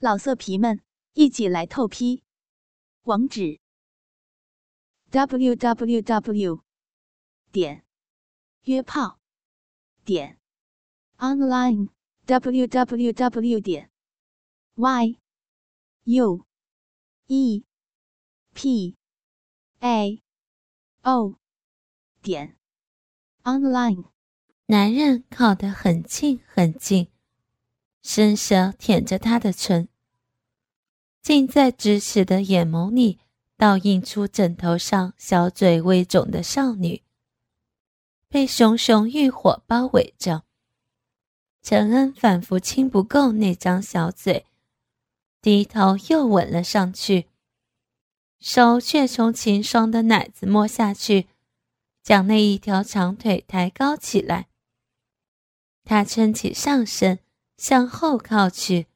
老色皮们，一起来透批！网址：w w w 点约炮点 online w w w 点 y u e p a o 点 online。男人靠得很近很近。伸舌舔着她的唇，近在咫尺的眼眸里倒映出枕头上小嘴微肿的少女，被熊熊欲火包围着。陈恩反复亲不够那张小嘴，低头又吻了上去，手却从秦霜的奶子摸下去，将那一条长腿抬高起来。他撑起上身。向后靠去，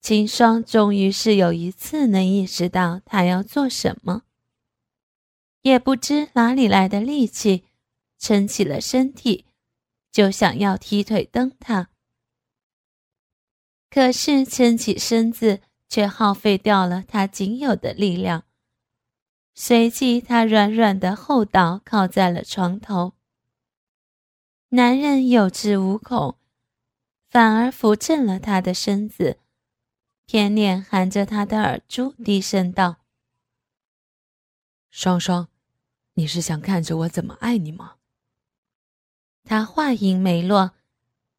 秦霜终于是有一次能意识到他要做什么，也不知哪里来的力气，撑起了身体，就想要踢腿蹬他。可是撑起身子却耗费掉了他仅有的力量，随即他软软的后倒，靠在了床头。男人有恃无恐。反而扶正了他的身子，偏脸含着他的耳珠，低声道：“双双，你是想看着我怎么爱你吗？”他话音没落，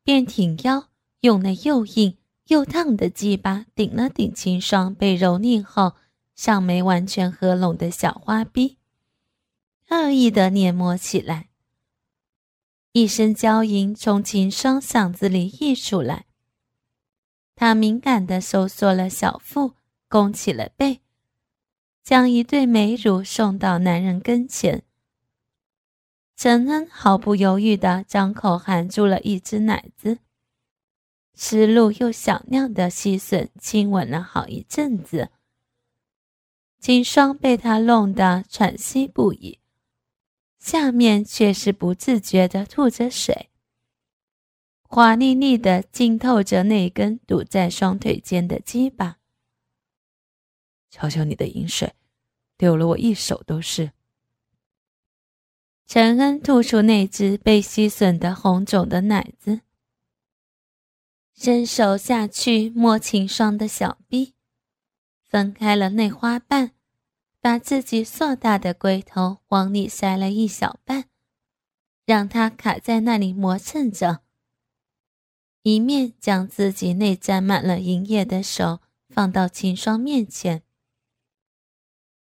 便挺腰，用那又硬又烫的鸡巴顶了顶秦霜被蹂躏后尚没完全合拢的小花臂，恶意的捏磨起来。一声娇吟从秦霜嗓子里溢出来，她敏感地收缩了小腹，弓起了背，将一对美乳送到男人跟前。陈恩毫不犹豫地张口含住了一只奶子，湿漉又响亮的吸吮亲吻了好一阵子。秦霜被他弄得喘息不已。下面却是不自觉地吐着水，滑腻腻的浸透着那根堵在双腿间的鸡巴。瞧瞧你的饮水，流了我一手都是。陈恩吐出那只被吸吮的红肿的奶子，伸手下去摸秦霜的小臂，分开了那花瓣。把自己硕大的龟头往里塞了一小半，让它卡在那里磨蹭着。一面将自己那沾满了银液的手放到秦霜面前，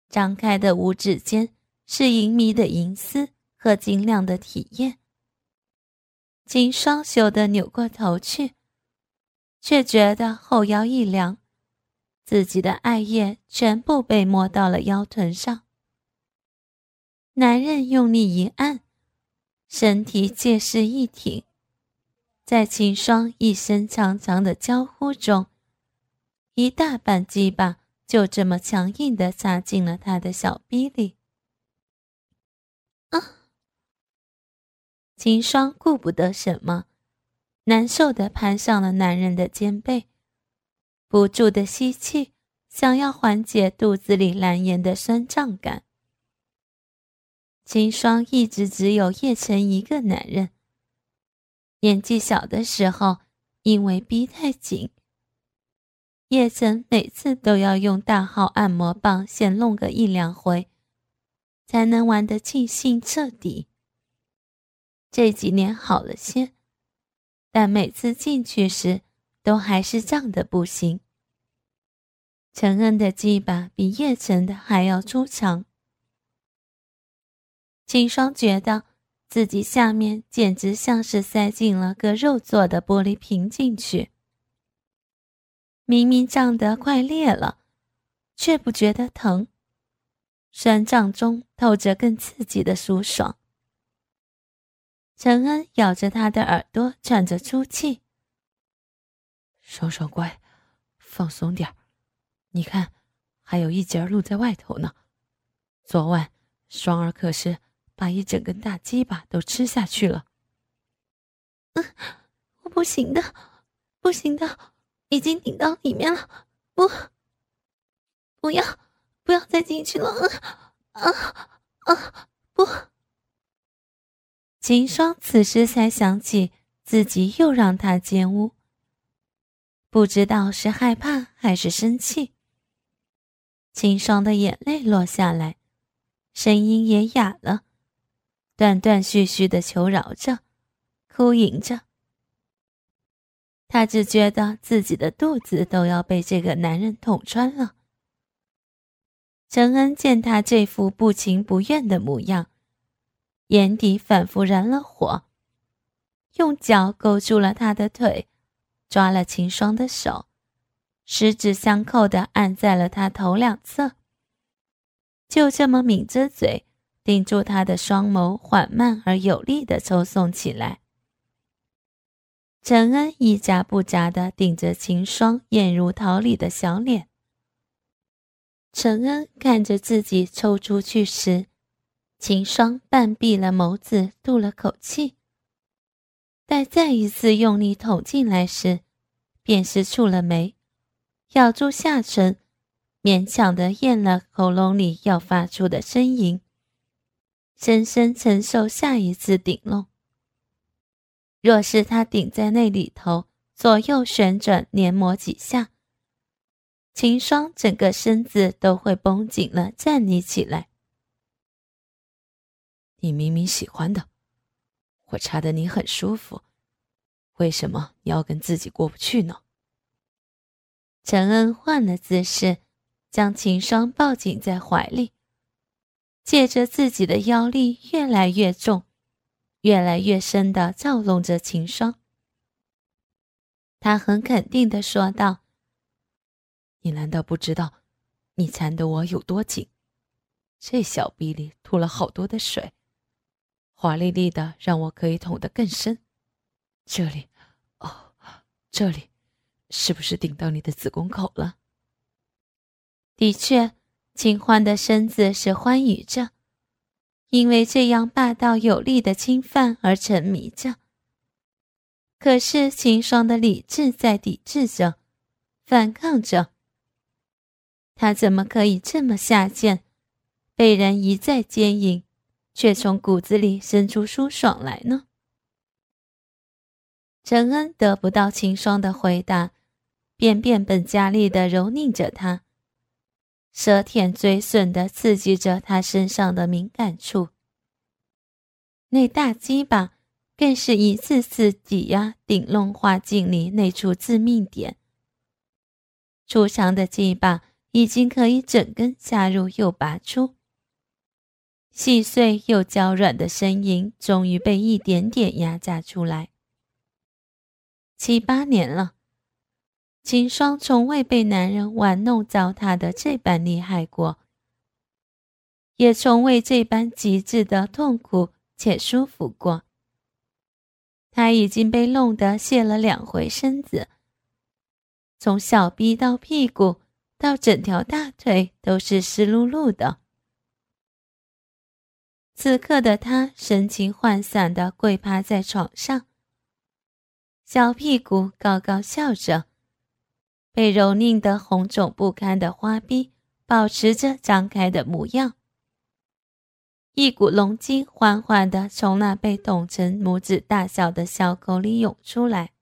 张开的五指间是银迷的银丝和晶亮的体液。秦霜羞得扭过头去，却觉得后腰一凉。自己的艾叶全部被摸到了腰臀上，男人用力一按，身体借势一挺，在秦霜一声长长的娇呼中，一大半鸡巴就这么强硬地插进了他的小逼里。啊！秦霜顾不得什么，难受地攀上了男人的肩背。不住的吸气，想要缓解肚子里难言的酸胀感。秦霜一直只有叶晨一个男人。年纪小的时候，因为逼太紧，叶晨每次都要用大号按摩棒先弄个一两回，才能玩得尽兴彻底。这几年好了些，但每次进去时，都还是胀的不行。陈恩的鸡巴比叶晨的还要粗长，秦霜觉得自己下面简直像是塞进了个肉做的玻璃瓶进去，明明胀得快裂了，却不觉得疼，酸胀中透着更刺激的舒爽。陈恩咬着他的耳朵，喘着粗气。双双乖，放松点你看，还有一截露在外头呢。昨晚双儿可是把一整根大鸡巴都吃下去了。嗯，我不行的，不行的，已经顶到里面了，不，不要，不要再进去了！啊啊，不！秦霜此时才想起自己又让他奸污，不知道是害怕还是生气。秦霜的眼泪落下来，声音也哑了，断断续续的求饶着，哭吟着。他只觉得自己的肚子都要被这个男人捅穿了。陈恩见他这副不情不愿的模样，眼底仿佛燃了火，用脚勾住了他的腿，抓了秦霜的手，十指相扣的按在了他头两侧，就这么抿着嘴，顶住他的双眸，缓慢而有力的抽送起来。陈恩一眨不眨地盯着秦霜艳如桃李的小脸。陈恩看着自己抽出去时，秦霜半闭了眸子，吐了口气。待再一次用力捅进来时，便是蹙了眉，咬住下唇，勉强的咽了喉咙里要发出的呻吟，深深承受下一次顶弄。若是他顶在那里头，左右旋转黏膜几下，秦霜整个身子都会绷紧了，站立起来。你明明喜欢的，我插的你很舒服，为什么你要跟自己过不去呢？陈恩换了姿势，将秦霜抱紧在怀里，借着自己的腰力越来越重。越来越深的照弄着秦霜，他很肯定的说道：“你难道不知道，你缠得我有多紧？这小臂里吐了好多的水，华丽丽的，让我可以捅得更深。这里，哦，这里，是不是顶到你的子宫口了？”的确，秦欢的身子是欢愉着。因为这样霸道有力的侵犯而沉迷着，可是秦霜的理智在抵制着，反抗着。他怎么可以这么下贱，被人一再奸淫，却从骨子里生出舒爽来呢？陈恩得不到秦霜的回答，便变本加厉地蹂躏着他。舌舔嘴吮的刺激着他身上的敏感处，那大鸡巴更是一次次挤压顶弄花茎里那处致命点。粗长的鸡巴已经可以整根下入又拔出，细碎又娇软的声音终于被一点点压榨出来。七八年了。秦霜从未被男人玩弄糟蹋的这般厉害过，也从未这般极致的痛苦且舒服过。他已经被弄得泄了两回身子，从小臂到屁股到整条大腿都是湿漉漉的。此刻的他神情涣散的跪趴在床上，小屁股高高笑着。被蹂躏的红肿不堪的花臂保持着张开的模样，一股龙精缓缓地从那被捅成拇指大小的小口里涌出来。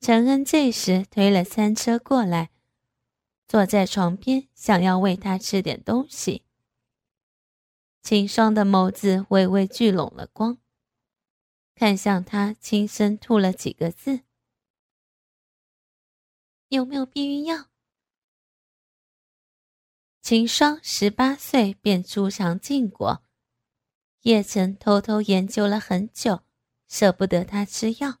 陈恩这时推了餐车过来，坐在床边，想要喂他吃点东西。秦霜的眸子微微聚拢了光，看向他，轻声吐了几个字。有没有避孕药？秦霜十八岁便初尝禁果，叶晨偷偷研究了很久，舍不得他吃药。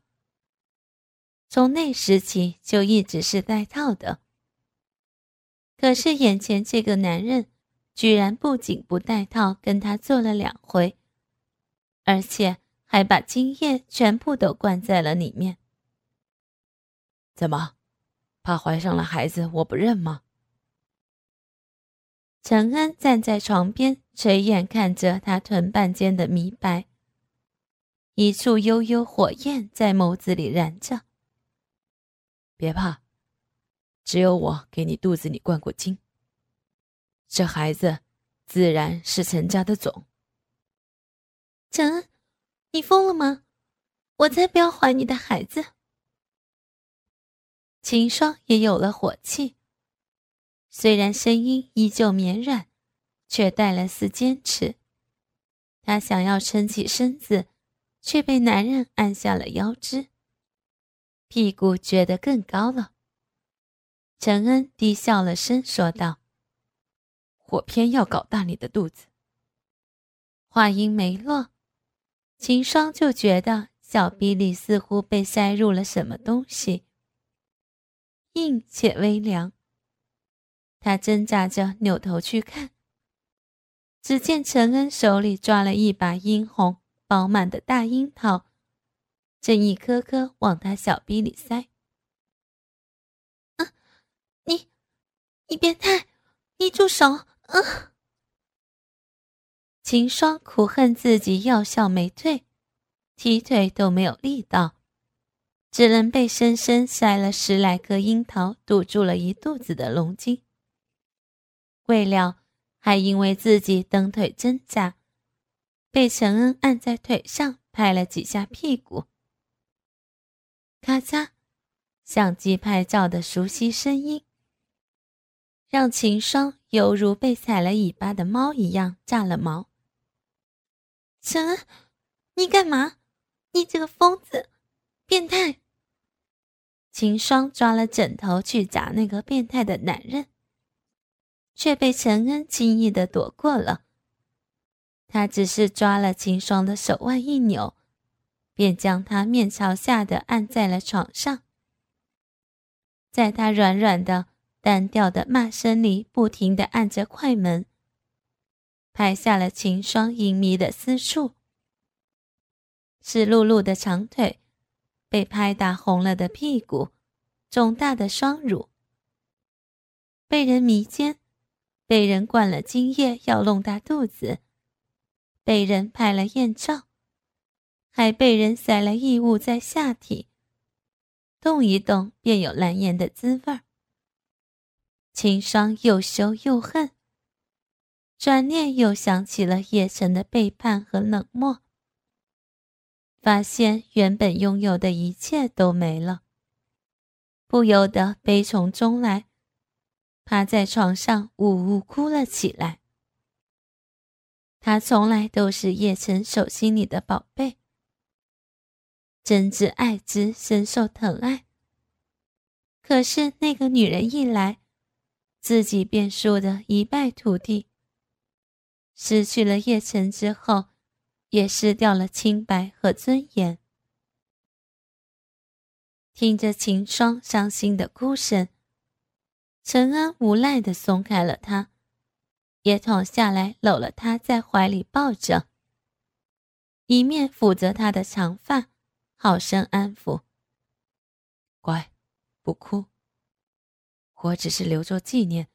从那时起就一直是带套的。可是眼前这个男人，居然不仅不带套，跟他做了两回，而且还把精液全部都灌在了里面。怎么？怕怀上了孩子，我不认吗？陈恩站在床边，垂眼看着他臀半间的迷白，一处幽幽火焰在眸子里燃着。别怕，只有我给你肚子里灌过精。这孩子自然是陈家的种。陈恩，你疯了吗？我才不要怀你的孩子！秦霜也有了火气，虽然声音依旧绵软，却带了丝坚持。她想要撑起身子，却被男人按下了腰肢，屁股撅得更高了。陈恩低笑了声，说道：“我偏要搞大你的肚子。”话音没落。秦霜就觉得小臂里似乎被塞入了什么东西，硬且微凉。他挣扎着扭头去看，只见陈恩手里抓了一把殷红饱满的大樱桃，正一颗颗往他小臂里塞。啊，你，你变态！你住手！啊！秦霜苦恨自己药效没退，踢腿都没有力道，只能被深深塞了十来颗樱桃堵住了一肚子的龙筋。未料还因为自己蹬腿挣扎，被陈恩按在腿上拍了几下屁股。咔嚓，相机拍照的熟悉声音，让秦霜犹如被踩了尾巴的猫一样炸了毛。陈恩，你干嘛？你这个疯子，变态！秦霜抓了枕头去砸那个变态的男人，却被陈恩轻易的躲过了。他只是抓了秦霜的手腕一扭，便将他面朝下的按在了床上，在他软软的、单调的骂声里，不停的按着快门。拍下了秦霜隐秘的私处，湿漉漉的长腿，被拍打红了的屁股，肿大的双乳，被人迷奸，被人灌了精液要弄大肚子，被人拍了艳照，还被人塞了异物在下体，动一动便有难言的滋味儿。秦霜又羞又恨。转念又想起了叶晨的背叛和冷漠，发现原本拥有的一切都没了，不由得悲从中来，趴在床上呜呜哭了起来。他从来都是叶晨手心里的宝贝，真挚爱之，深受疼爱。可是那个女人一来，自己便输得一败涂地。失去了叶晨之后，也失掉了清白和尊严。听着秦霜伤心的哭声，陈安无奈的松开了他，也躺下来搂了他在怀里抱着，一面抚着他的长发，好生安抚。乖，不哭。我只是留作纪念，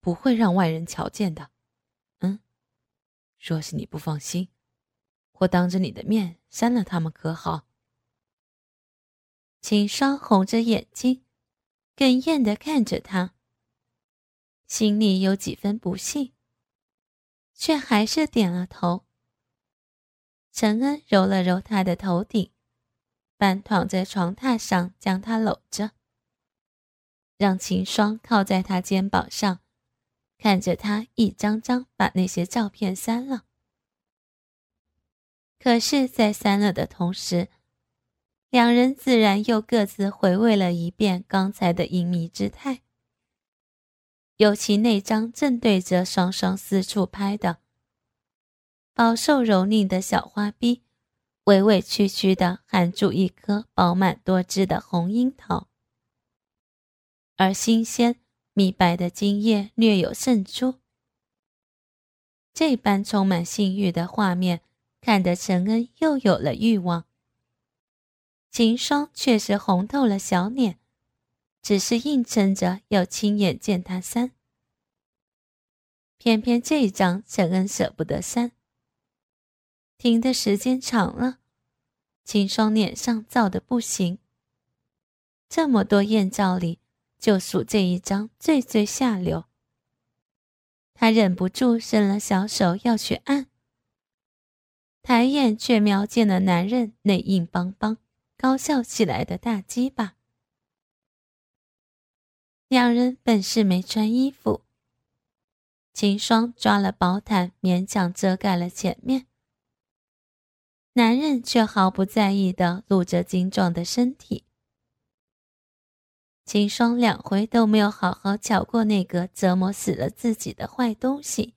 不会让外人瞧见的。嗯若是你不放心，我当着你的面删了他们，可好？秦霜红着眼睛，哽咽的看着他，心里有几分不信，却还是点了头。陈恩揉了揉他的头顶，半躺在床榻上，将他搂着，让秦霜靠在他肩膀上。看着他一张张把那些照片删了，可是，在删了的同时，两人自然又各自回味了一遍刚才的隐秘之态。尤其那张正对着双双四处拍的，饱受蹂躏的小花臂，委委屈屈的含住一颗饱满多汁的红樱桃，而新鲜。米白的精液略有渗出，这般充满性欲的画面，看得陈恩又有了欲望。秦霜却是红透了小脸，只是硬撑着要亲眼见他删。偏偏这一张陈恩舍不得删，停的时间长了，秦霜脸上燥的不行。这么多艳照里，就数这一张最最下流。他忍不住伸了小手要去按，抬眼却瞄见了男人那硬邦邦、高笑起来的大鸡巴。两人本是没穿衣服，秦霜抓了薄毯勉强遮盖了前面，男人却毫不在意的露着精壮的身体。秦霜两回都没有好好瞧过那个折磨死了自己的坏东西，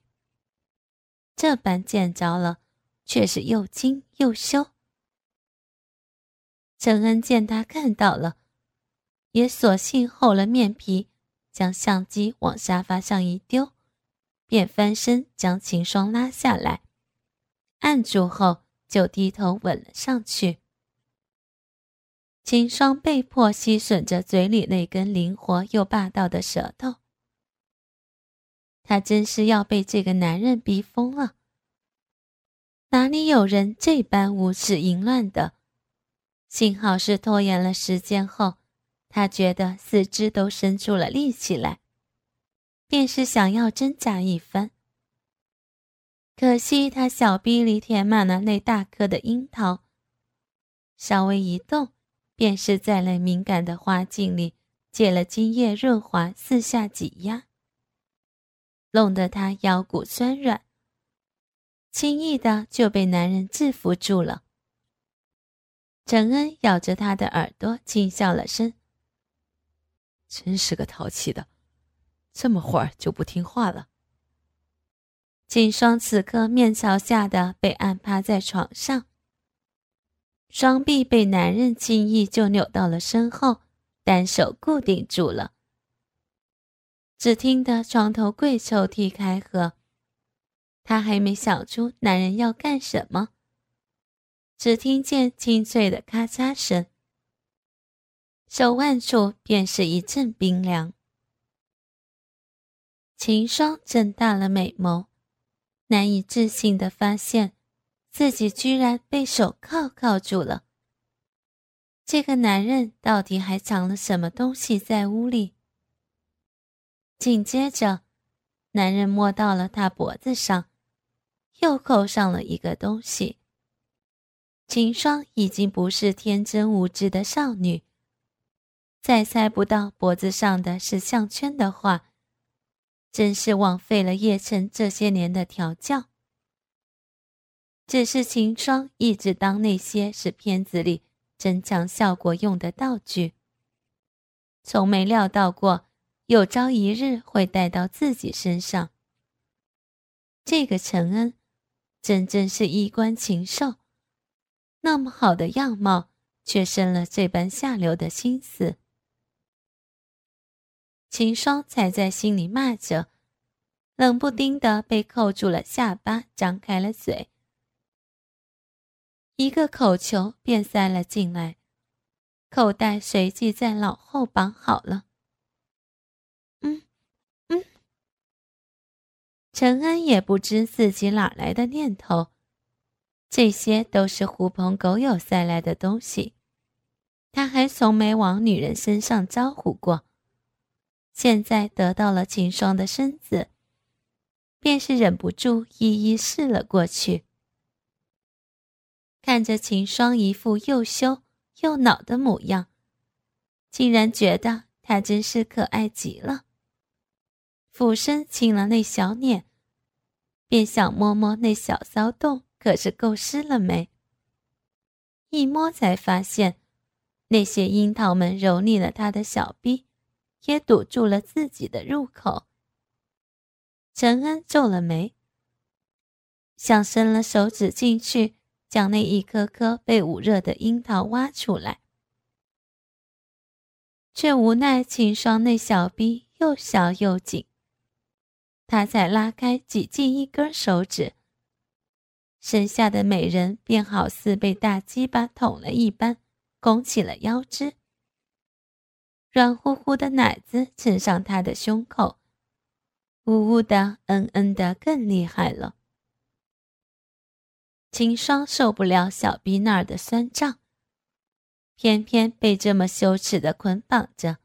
这般见着了，却是又惊又羞。陈恩见他看到了，也索性厚了面皮，将相机往沙发上一丢，便翻身将秦霜拉下来，按住后就低头吻了上去。秦霜被迫吸吮着嘴里那根灵活又霸道的舌头，他真是要被这个男人逼疯了。哪里有人这般无耻淫乱的？幸好是拖延了时间后，他觉得四肢都伸出了力气来，便是想要挣扎一番。可惜他小臂里填满了那大颗的樱桃，稍微一动。便是在那敏感的花茎里借了精液润滑，四下挤压，弄得他腰骨酸软，轻易的就被男人制服住了。陈恩咬着他的耳朵轻笑了声：“真是个淘气的，这么会儿就不听话了。”金霜此刻面朝下的被按趴在床上。双臂被男人轻易就扭到了身后，单手固定住了。只听得床头柜抽屉开合，他还没想出男人要干什么，只听见清脆的咔嚓声，手腕处便是一阵冰凉。秦霜睁大了美眸，难以置信的发现。自己居然被手铐铐住了。这个男人到底还藏了什么东西在屋里？紧接着，男人摸到了他脖子上，又扣上了一个东西。秦霜已经不是天真无知的少女，再猜不到脖子上的是项圈的话，真是枉费了叶晨这些年的调教。只是秦霜一直当那些是片子里增强效果用的道具，从没料到过有朝一日会带到自己身上。这个陈恩，真正是衣冠禽兽，那么好的样貌，却生了这般下流的心思。秦霜才在心里骂着，冷不丁的被扣住了下巴，张开了嘴。一个口球便塞了进来，口袋随即在脑后绑好了。嗯嗯，陈恩也不知自己哪来的念头，这些都是狐朋狗友塞来的东西，他还从没往女人身上招呼过。现在得到了秦霜的身子，便是忍不住一一试了过去。看着秦霜一副又羞又恼的模样，竟然觉得她真是可爱极了。俯身亲了那小脸，便想摸摸那小骚洞，可是够湿了没？一摸才发现，那些樱桃们揉腻了他的小臂，也堵住了自己的入口。陈恩皱了眉，想伸了手指进去。将那一颗颗被捂热的樱桃挖出来，却无奈秦霜那小臂又小又紧，他才拉开挤进一根手指，身下的美人便好似被大鸡巴捅了一般，拱起了腰肢，软乎乎的奶子蹭上他的胸口，呜呜的，嗯嗯的，更厉害了。秦霜受不了小臂那儿的酸胀，偏偏被这么羞耻的捆绑着，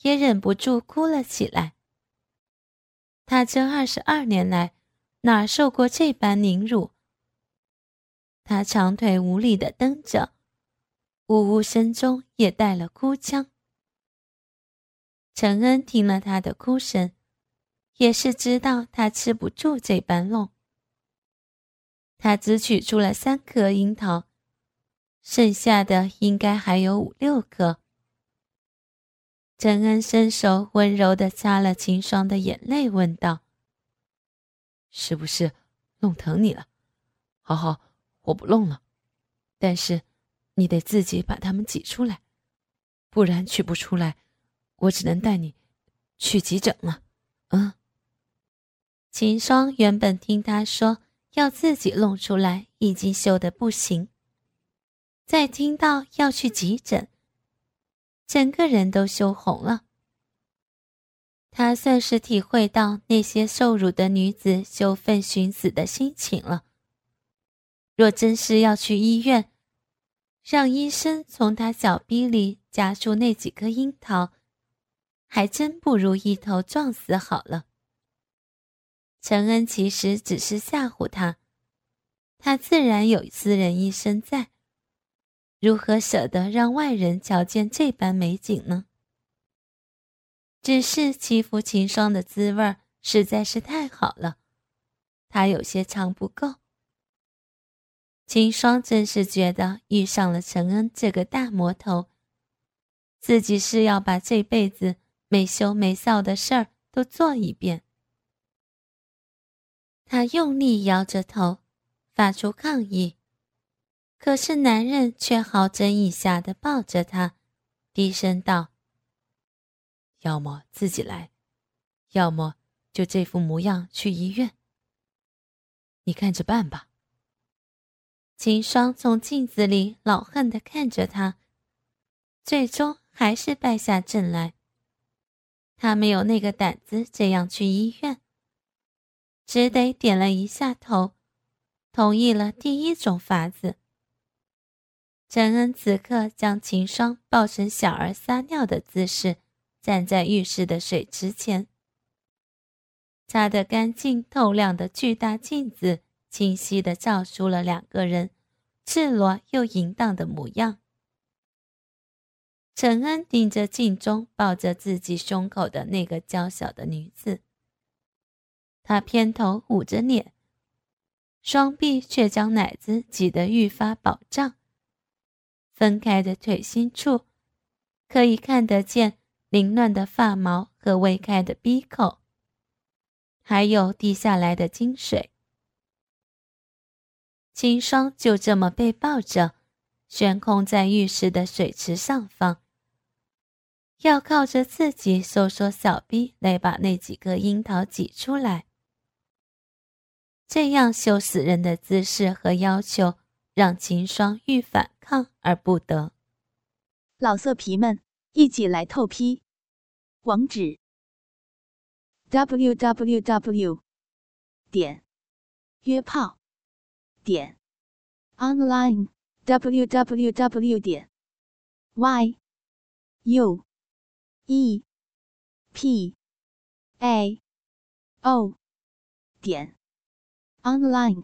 也忍不住哭了起来。他这二十二年来哪受过这般凌辱？他长腿无力的蹬着，呜呜声中也带了哭腔。陈恩听了他的哭声，也是知道他吃不住这般弄。他只取出了三颗樱桃，剩下的应该还有五六颗。陈恩伸手温柔地擦了秦霜的眼泪，问道：“是不是弄疼你了？好好，我不弄了。但是你得自己把它们挤出来，不然取不出来，我只能带你去急诊了。”嗯。秦霜原本听他说要自己弄出来，已经羞得不行，再听到要去急诊。整个人都羞红了。他算是体会到那些受辱的女子羞愤寻死的心情了。若真是要去医院，让医生从他小臂里夹出那几颗樱桃，还真不如一头撞死好了。陈恩其实只是吓唬他，他自然有私人医生在。如何舍得让外人瞧见这般美景呢？只是欺负秦霜的滋味实在是太好了，他有些尝不够。秦霜真是觉得遇上了陈恩这个大魔头，自己是要把这辈子没羞没臊的事儿都做一遍。他用力摇着头，发出抗议。可是男人却好整以暇的抱着他，低声道：“要么自己来，要么就这副模样去医院。你看着办吧。”秦霜从镜子里老恨的看着他，最终还是败下阵来。他没有那个胆子这样去医院，只得点了一下头，同意了第一种法子。陈恩此刻将秦霜抱成小儿撒尿的姿势，站在浴室的水池前。擦得干净透亮的巨大镜子，清晰地照出了两个人赤裸又淫荡的模样。陈恩盯着镜中抱着自己胸口的那个娇小的女子，他偏头捂着脸，双臂却将奶子挤得愈发饱胀。分开的腿心处，可以看得见凌乱的发毛和未开的鼻口，还有滴下来的精水。秦霜就这么被抱着，悬空在浴室的水池上方，要靠着自己收缩小臂来把那几个樱桃挤出来。这样羞死人的姿势和要求。让秦霜欲反抗而不得。老色皮们，一起来透批！网址。：w w w 点。约炮。点。online w w w 点。y u e p a o 点 online。